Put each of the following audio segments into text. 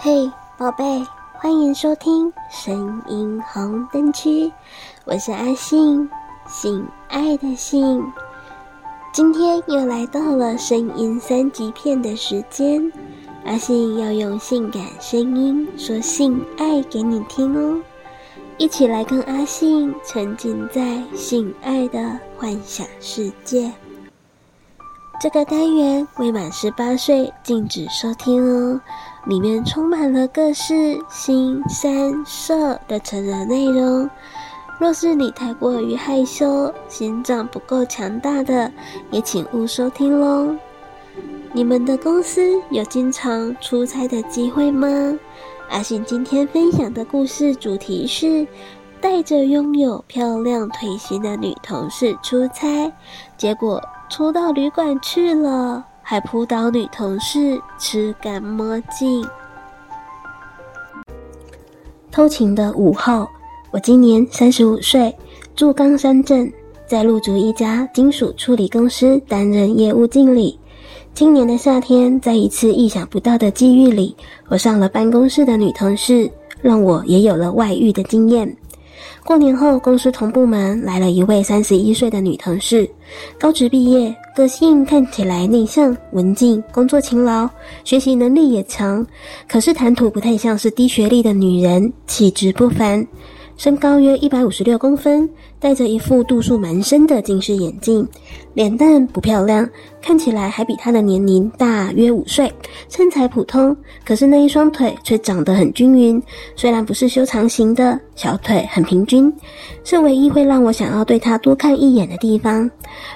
嘿，宝贝，欢迎收听声音红灯区，我是阿信，性爱的性。今天又来到了声音三级片的时间，阿信要用性感声音说性爱给你听哦，一起来跟阿信沉浸在性爱的幻想世界。这个单元未满十八岁禁止收听哦。里面充满了各式腥、膻、色的成人内容。若是你太过于害羞、心脏不够强大的，也请勿收听喽。你们的公司有经常出差的机会吗？阿信今天分享的故事主题是带着拥有漂亮腿型的女同事出差，结果出到旅馆去了。还扑倒女同事吃干抹净。偷情的午后，我今年三十五岁，住冈山镇，在路竹一家金属处理公司担任业务经理。今年的夏天，在一次意想不到的机遇里，我上了办公室的女同事，让我也有了外遇的经验。过年后，公司同部门来了一位三十一岁的女同事，高职毕业，个性看起来内向、文静，工作勤劳，学习能力也强，可是谈吐不太像是低学历的女人，气质不凡。身高约一百五十六公分，戴着一副度数蛮深的近视眼镜，脸蛋不漂亮，看起来还比她的年龄大约五岁。身材普通，可是那一双腿却长得很均匀，虽然不是修长型的，小腿很平均，是唯一会让我想要对她多看一眼的地方。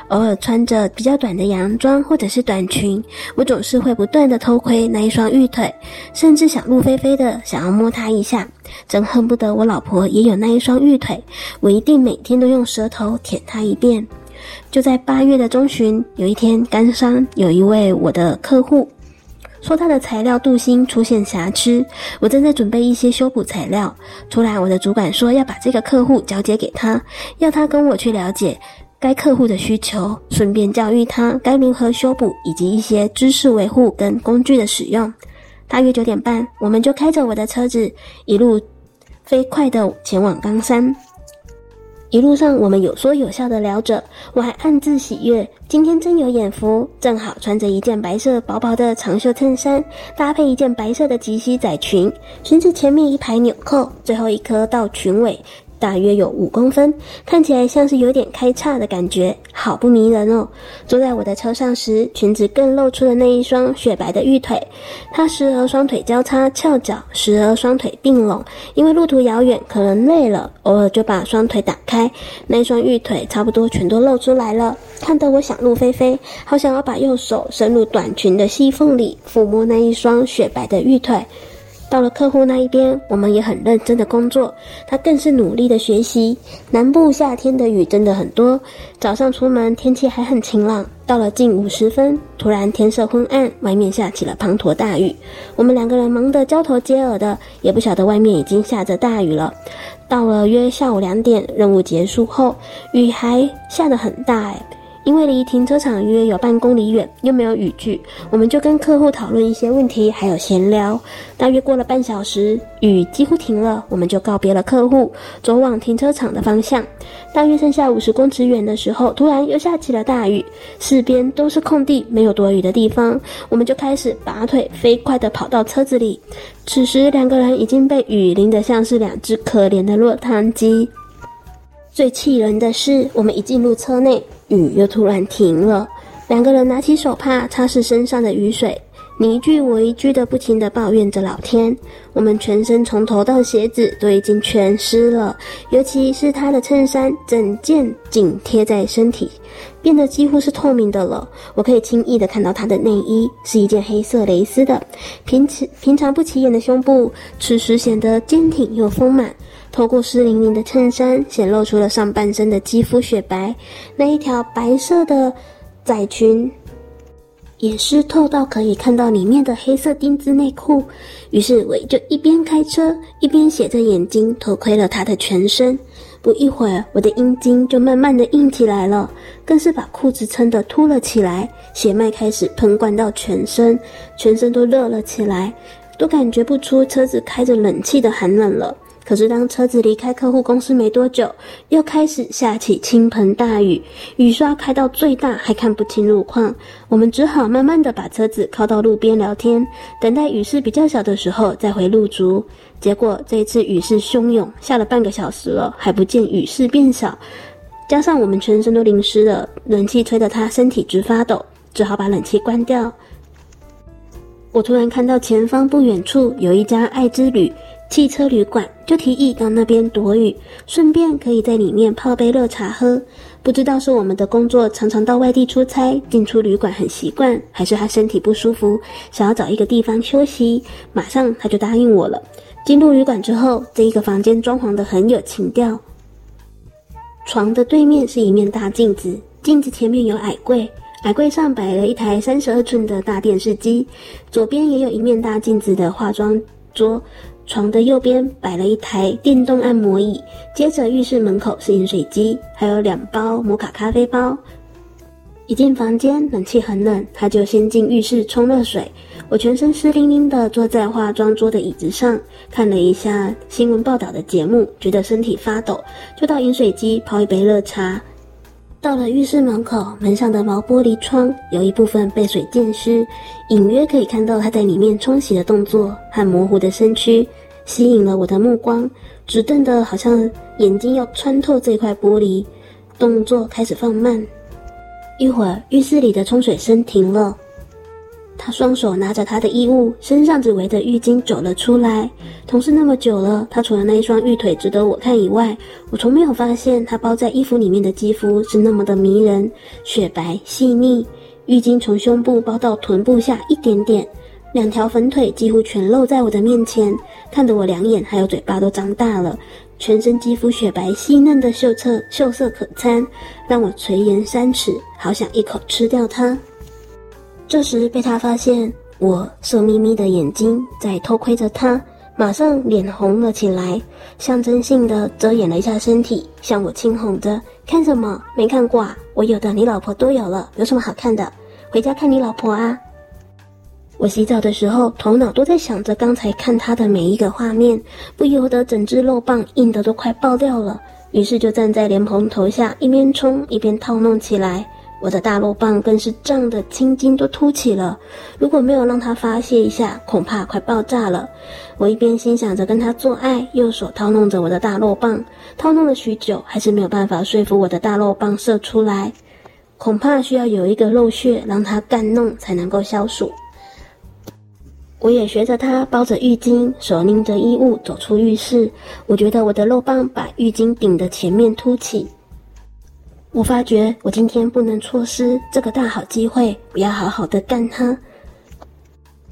偶尔穿着比较短的洋装或者是短裙，我总是会不断的偷窥那一双玉腿，甚至想入非非的想要摸她一下。真恨不得我老婆也有那一双玉腿，我一定每天都用舌头舔她一遍。就在八月的中旬，有一天，冈山有一位我的客户说他的材料镀锌出现瑕疵，我正在准备一些修补材料，突然我的主管说要把这个客户交接给他，要他跟我去了解该客户的需求，顺便教育他该如何修补以及一些知识维护跟工具的使用。大约九点半，我们就开着我的车子，一路飞快地前往冈山。一路上，我们有说有笑地聊着，我还暗自喜悦，今天真有眼福，正好穿着一件白色薄薄的长袖衬衫，搭配一件白色的及膝窄裙，裙子前面一排纽扣，最后一颗到裙尾。大约有五公分，看起来像是有点开叉的感觉，好不迷人哦。坐在我的车上时，裙子更露出了那一双雪白的玉腿。她时而双腿交叉翘脚，时而双腿并拢，因为路途遥远，可能累了，偶尔就把双腿打开，那双玉腿差不多全都露出来了，看得我想入非非，好想要把右手伸入短裙的细缝里，抚摸那一双雪白的玉腿。到了客户那一边，我们也很认真的工作，他更是努力的学习。南部夏天的雨真的很多，早上出门天气还很晴朗，到了近午时分，突然天色昏暗，外面下起了滂沱大雨。我们两个人忙得交头接耳的，也不晓得外面已经下着大雨了。到了约下午两点，任务结束后，雨还下得很大诶。因为离停车场约有半公里远，又没有雨具，我们就跟客户讨论一些问题，还有闲聊。大约过了半小时，雨几乎停了，我们就告别了客户，走往停车场的方向。大约剩下五十公尺远的时候，突然又下起了大雨，四边都是空地，没有躲雨的地方，我们就开始拔腿飞快地跑到车子里。此时两个人已经被雨淋得像是两只可怜的落汤鸡。最气人的是，我们一进入车内，雨又突然停了。两个人拿起手帕擦拭身上的雨水，你一句我一句的不停地抱怨着老天。我们全身从头到鞋子都已经全湿了，尤其是他的衬衫，整件紧贴在身体，变得几乎是透明的了。我可以轻易地看到他的内衣是一件黑色蕾丝的，平时平常不起眼的胸部，此时显得坚挺又丰满。透过湿淋淋的衬衫，显露出了上半身的肌肤雪白。那一条白色的窄裙也湿透到可以看到里面的黑色丁字内裤。于是我就一边开车，一边斜着眼睛偷窥了他的全身。不一会儿，我的阴茎就慢慢的硬起来了，更是把裤子撑得凸了起来，血脉开始喷灌到全身，全身都热了起来。都感觉不出车子开着冷气的寒冷了。可是当车子离开客户公司没多久，又开始下起倾盆大雨，雨刷开到最大，还看不清路况。我们只好慢慢的把车子靠到路边聊天，等待雨势比较小的时候再回路竹。结果这一次雨势汹涌，下了半个小时了，还不见雨势变小。加上我们全身都淋湿了，冷气吹得他身体直发抖，只好把冷气关掉。我突然看到前方不远处有一家爱之旅汽车旅馆，就提议到那边躲雨，顺便可以在里面泡杯热茶喝。不知道是我们的工作常常到外地出差，进出旅馆很习惯，还是他身体不舒服，想要找一个地方休息。马上他就答应我了。进入旅馆之后，这一个房间装潢得很有情调。床的对面是一面大镜子，镜子前面有矮柜，矮柜上摆了一台三十二寸的大电视机，左边也有一面大镜子的化妆桌，床的右边摆了一台电动按摩椅，接着浴室门口是饮水机，还有两包摩卡咖啡包。一进房间，冷气很冷，他就先进浴室冲热水。我全身湿淋淋的坐在化妆桌的椅子上，看了一下新闻报道的节目，觉得身体发抖，就到饮水机泡一杯热茶。到了浴室门口，门上的毛玻璃窗有一部分被水溅湿，隐约可以看到他在里面冲洗的动作和模糊的身躯，吸引了我的目光，直瞪得好像眼睛要穿透这块玻璃，动作开始放慢。一会儿，浴室里的冲水声停了。他双手拿着他的衣物，身上只围着浴巾走了出来。同事那么久了，他除了那一双玉腿值得我看以外，我从没有发现他包在衣服里面的肌肤是那么的迷人，雪白细腻。浴巾从胸部包到臀部下一点点，两条粉腿几乎全露在我的面前，看得我两眼还有嘴巴都张大了。全身肌肤雪白细嫩的秀色秀色可餐，让我垂涎三尺，好想一口吃掉它。这时被他发现，我色眯眯的眼睛在偷窥着他，马上脸红了起来，象征性的遮掩了一下身体，向我轻哄着：“看什么？没看过啊？我有的你老婆都有了，有什么好看的？回家看你老婆啊！”我洗澡的时候，头脑都在想着刚才看他的每一个画面，不由得整只肉棒硬得都快爆掉了，于是就站在莲蓬头下，一边冲一边套弄起来。我的大肉棒更是胀得青筋都凸起了，如果没有让他发泄一下，恐怕快爆炸了。我一边心想着跟他做爱，右手掏弄着我的大肉棒，掏弄了许久，还是没有办法说服我的大肉棒射出来。恐怕需要有一个漏穴让他干弄才能够消暑。我也学着他包着浴巾，手拎着衣物走出浴室。我觉得我的肉棒把浴巾顶的前面凸起。我发觉我今天不能错失这个大好机会，不要好好的干他。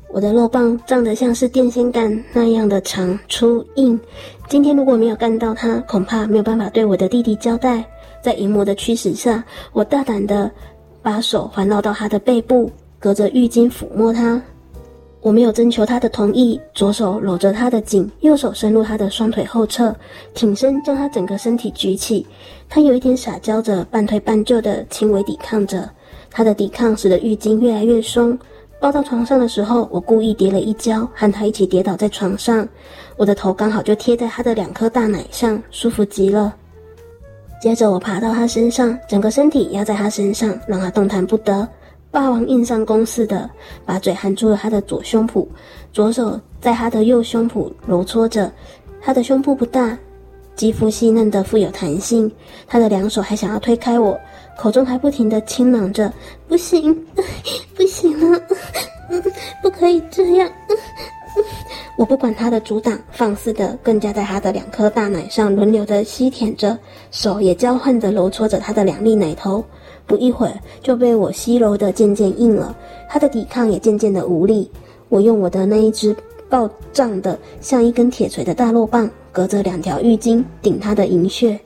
我的肉棒胀得像是电线杆那样的长粗硬，今天如果没有干到他，恐怕没有办法对我的弟弟交代。在淫魔的驱使下，我大胆的把手环绕到他的背部，隔着浴巾抚摸他。我没有征求他的同意，左手搂着他的颈，右手伸入他的双腿后侧，挺身将他整个身体举起。他有一点撒娇着，半推半就的轻微抵抗着。他的抵抗使得浴巾越来越松。抱到床上的时候，我故意跌了一跤，和他一起跌倒在床上。我的头刚好就贴在他的两颗大奶上，舒服极了。接着我爬到他身上，整个身体压在他身上，让他动弹不得。霸王硬上弓似的，把嘴含住了他的左胸脯，左手在他的右胸脯揉搓着。他的胸部不大，肌肤细嫩的富有弹性。他的两手还想要推开我，口中还不停的轻嚷着：“不行，不行了，不可以这样。”我不管他的阻挡，放肆的更加在他的两颗大奶上轮流的吸舔着，手也交换着揉搓着他的两粒奶头。不一会儿就被我吸揉的渐渐硬了，他的抵抗也渐渐的无力。我用我的那一只暴胀的像一根铁锤的大肉棒，隔着两条浴巾顶他的淫穴。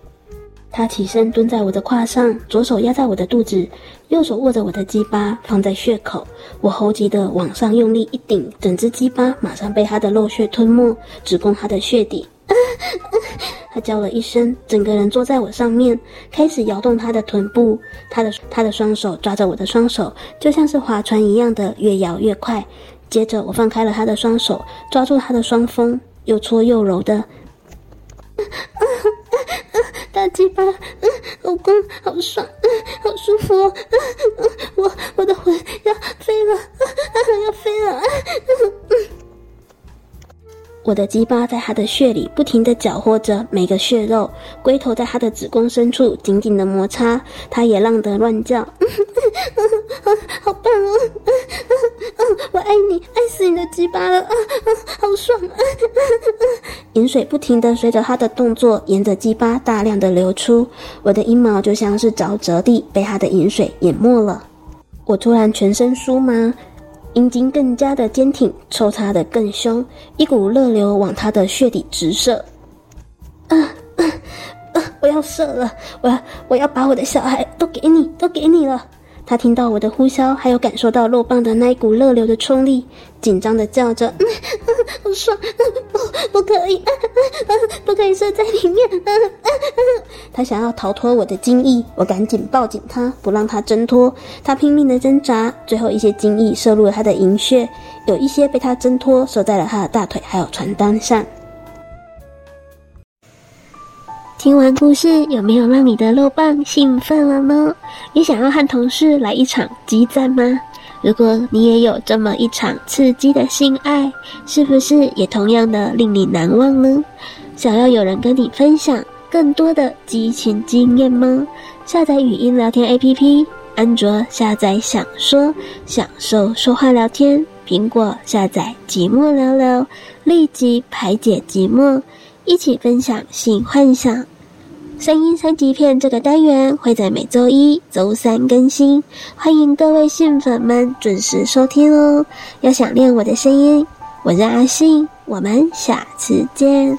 他起身蹲在我的胯上，左手压在我的肚子，右手握着我的鸡巴放在穴口。我猴急的往上用力一顶，整只鸡巴马上被他的肉血吞没，直攻他的穴底。他叫了一声，整个人坐在我上面，开始摇动他的臀部。他的他的双手抓着我的双手，就像是划船一样的越摇越快，接着我放开了他的双手，抓住他的双峰，又搓又揉的。大鸡巴，嗯老公好爽，嗯好舒服哦！我我的魂要飞了，要飞了！我的鸡巴在他的穴里不停的搅和着每个血肉，龟头在他的子宫深处紧紧的摩擦，他也浪得乱叫，嗯嗯好棒哦！嗯嗯我爱你，爱死你的鸡巴了，好爽！饮水不停地随着他的动作沿着鸡巴大量的流出，我的阴毛就像是沼泽地被他的饮水淹没了。我突然全身酥麻。阴茎更加的坚挺，抽插的更凶，一股热流往他的穴底直射。啊啊啊！我要射了！我要我要把我的小孩都给你，都给你了。他听到我的呼啸，还有感受到肉棒的那一股热流的冲力，紧张的叫着：“嗯嗯、好爽！不不可以、不可以射在里面！”、他想要逃脱我的精液，我赶紧抱紧他，不让他挣脱。他拼命的挣扎，最后一些精液射入了他的阴穴，有一些被他挣脱，射在了他的大腿还有床单上。听完故事，有没有让你的肉棒兴奋了呢？也想要和同事来一场激战吗？如果你也有这么一场刺激的性爱，是不是也同样的令你难忘呢？想要有人跟你分享更多的激情经验吗？下载语音聊天 APP，安卓下载想说，享受说话聊天；苹果下载寂寞聊聊，立即排解寂寞，一起分享性幻想。声音三级片这个单元会在每周一、周三更新，欢迎各位信粉们准时收听哦。要想练我的声音，我是阿信，我们下次见。